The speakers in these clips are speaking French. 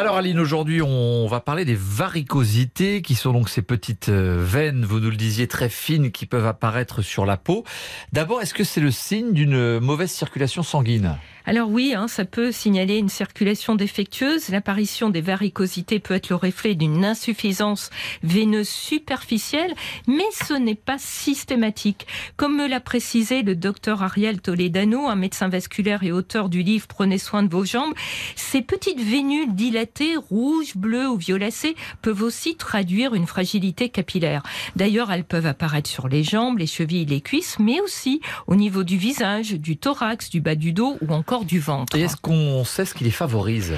Alors Aline, aujourd'hui on va parler des varicosités qui sont donc ces petites euh, veines, vous nous le disiez, très fines qui peuvent apparaître sur la peau. D'abord, est-ce que c'est le signe d'une mauvaise circulation sanguine? Alors oui, hein, ça peut signaler une circulation défectueuse. L'apparition des varicosités peut être le reflet d'une insuffisance veineuse superficielle, mais ce n'est pas systématique. Comme me l'a précisé le docteur Ariel Toledano, un médecin vasculaire et auteur du livre Prenez soin de vos jambes, ces petites vénules dilatées, rouges, bleues ou violacées, peuvent aussi traduire une fragilité capillaire. D'ailleurs, elles peuvent apparaître sur les jambes, les chevilles, les cuisses, mais aussi au niveau du visage, du thorax, du bas du dos ou encore du ventre. Et est-ce qu'on sait ce qui les favorise?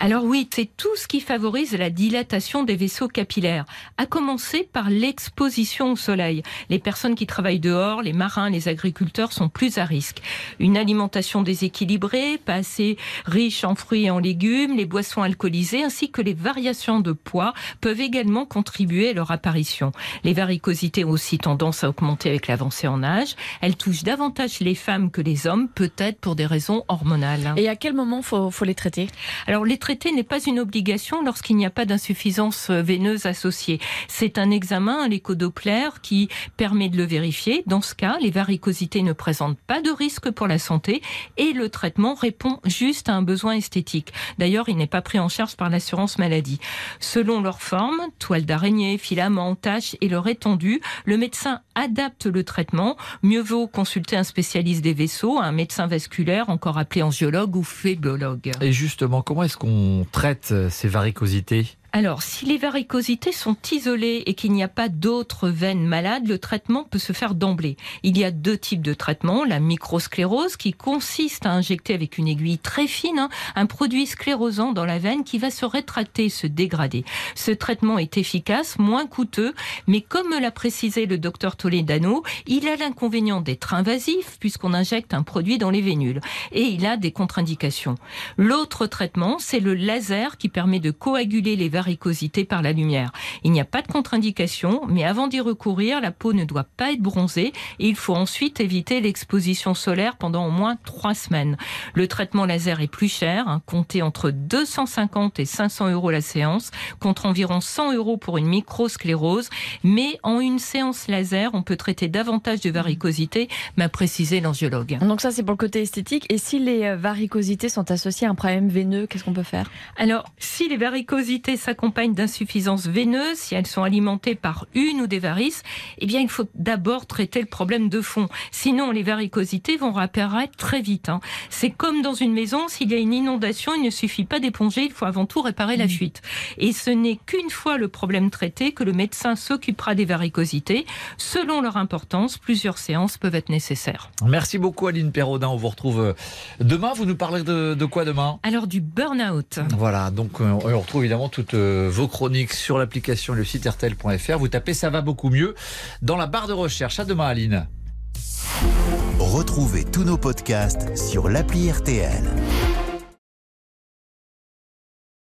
Alors oui, c'est tout ce qui favorise la dilatation des vaisseaux capillaires, à commencer par l'exposition au soleil. Les personnes qui travaillent dehors, les marins, les agriculteurs sont plus à risque. Une alimentation déséquilibrée, pas assez riche en fruits et en légumes, les boissons alcoolisées ainsi que les variations de poids peuvent également contribuer à leur apparition. Les varicosités ont aussi tendance à augmenter avec l'avancée en âge. Elles touchent davantage les femmes que les hommes, peut-être pour des raisons et à quel moment faut, faut les traiter? Alors les traiter n'est pas une obligation lorsqu'il n'y a pas d'insuffisance euh, veineuse associée. C'est un examen l'échodoppler qui permet de le vérifier. Dans ce cas, les varicosités ne présentent pas de risque pour la santé et le traitement répond juste à un besoin esthétique. D'ailleurs, il n'est pas pris en charge par l'assurance maladie. Selon leur forme, toile d'araignée, filament, tache et leur étendue, le médecin adapte le traitement. Mieux vaut consulter un spécialiste des vaisseaux, un médecin vasculaire, encore appelé angiologue ou phébologue. Et justement, comment est-ce qu'on traite euh, ces varicosités? Alors, si les varicosités sont isolées et qu'il n'y a pas d'autres veines malades, le traitement peut se faire d'emblée. Il y a deux types de traitements. La microsclérose qui consiste à injecter avec une aiguille très fine hein, un produit sclérosant dans la veine qui va se rétracter, se dégrader. Ce traitement est efficace, moins coûteux, mais comme l'a précisé le docteur Toledano, il a l'inconvénient d'être invasif puisqu'on injecte un produit dans les vénules et il a des contre-indications. L'autre traitement, c'est le laser qui permet de coaguler les varicosités par la lumière. Il n'y a pas de contre-indication, mais avant d'y recourir, la peau ne doit pas être bronzée et il faut ensuite éviter l'exposition solaire pendant au moins trois semaines. Le traitement laser est plus cher, hein, compté entre 250 et 500 euros la séance, contre environ 100 euros pour une microsclérose. Mais en une séance laser, on peut traiter davantage de varicosité, m'a précisé l'angiologue. Donc ça, c'est pour le côté esthétique. Et si les euh, varicosités sont associées à un problème veineux, qu'est-ce qu'on peut faire? Alors, si les varicosités s'accompagnent d'insuffisance veineuse, si elles sont alimentées par une ou des varices, eh bien, il faut d'abord traiter le problème de fond. Sinon, les varicosités vont réapparaître très vite. Hein. C'est comme dans une maison, s'il y a une inondation, il ne suffit pas d'éponger, il faut avant tout réparer la mmh. fuite. Et ce n'est qu'une fois le problème traité que le médecin s'occupera des varicosités. Selon leur importance, plusieurs séances peuvent être nécessaires. Merci beaucoup Aline Perraudin. On vous retrouve euh, demain. Vous nous parlez de, de quoi demain? Alors du burn-out. Voilà, donc euh, on retrouve évidemment toute vos chroniques sur l'application le site RTL.fr. Vous tapez ça va beaucoup mieux dans la barre de recherche. À demain, Aline. Retrouvez tous nos podcasts sur l'appli RTL.